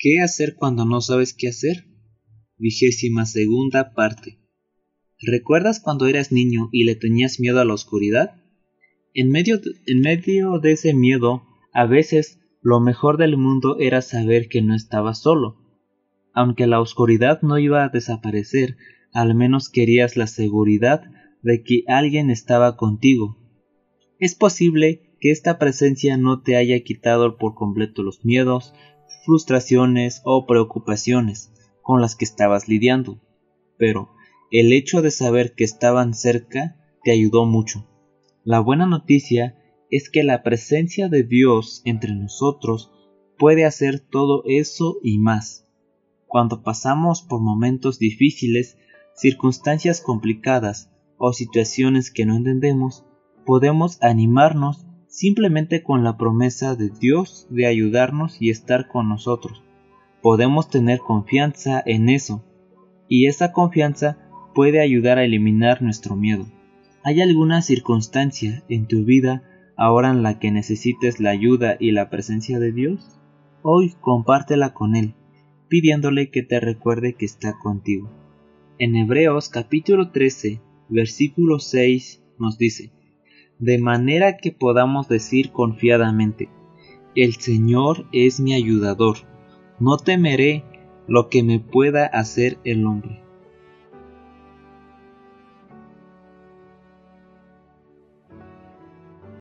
¿Qué hacer cuando no sabes qué hacer? Vigésima segunda parte. ¿Recuerdas cuando eras niño y le tenías miedo a la oscuridad? En medio, de, en medio de ese miedo, a veces lo mejor del mundo era saber que no estabas solo. Aunque la oscuridad no iba a desaparecer, al menos querías la seguridad de que alguien estaba contigo. Es posible que esta presencia no te haya quitado por completo los miedos, frustraciones o preocupaciones con las que estabas lidiando, pero el hecho de saber que estaban cerca te ayudó mucho. La buena noticia es que la presencia de Dios entre nosotros puede hacer todo eso y más. Cuando pasamos por momentos difíciles, circunstancias complicadas o situaciones que no entendemos, podemos animarnos simplemente con la promesa de Dios de ayudarnos y estar con nosotros. Podemos tener confianza en eso, y esa confianza puede ayudar a eliminar nuestro miedo. ¿Hay alguna circunstancia en tu vida ahora en la que necesites la ayuda y la presencia de Dios? Hoy compártela con Él, pidiéndole que te recuerde que está contigo. En Hebreos capítulo 13, versículo 6 nos dice, de manera que podamos decir confiadamente, el Señor es mi ayudador, no temeré lo que me pueda hacer el hombre.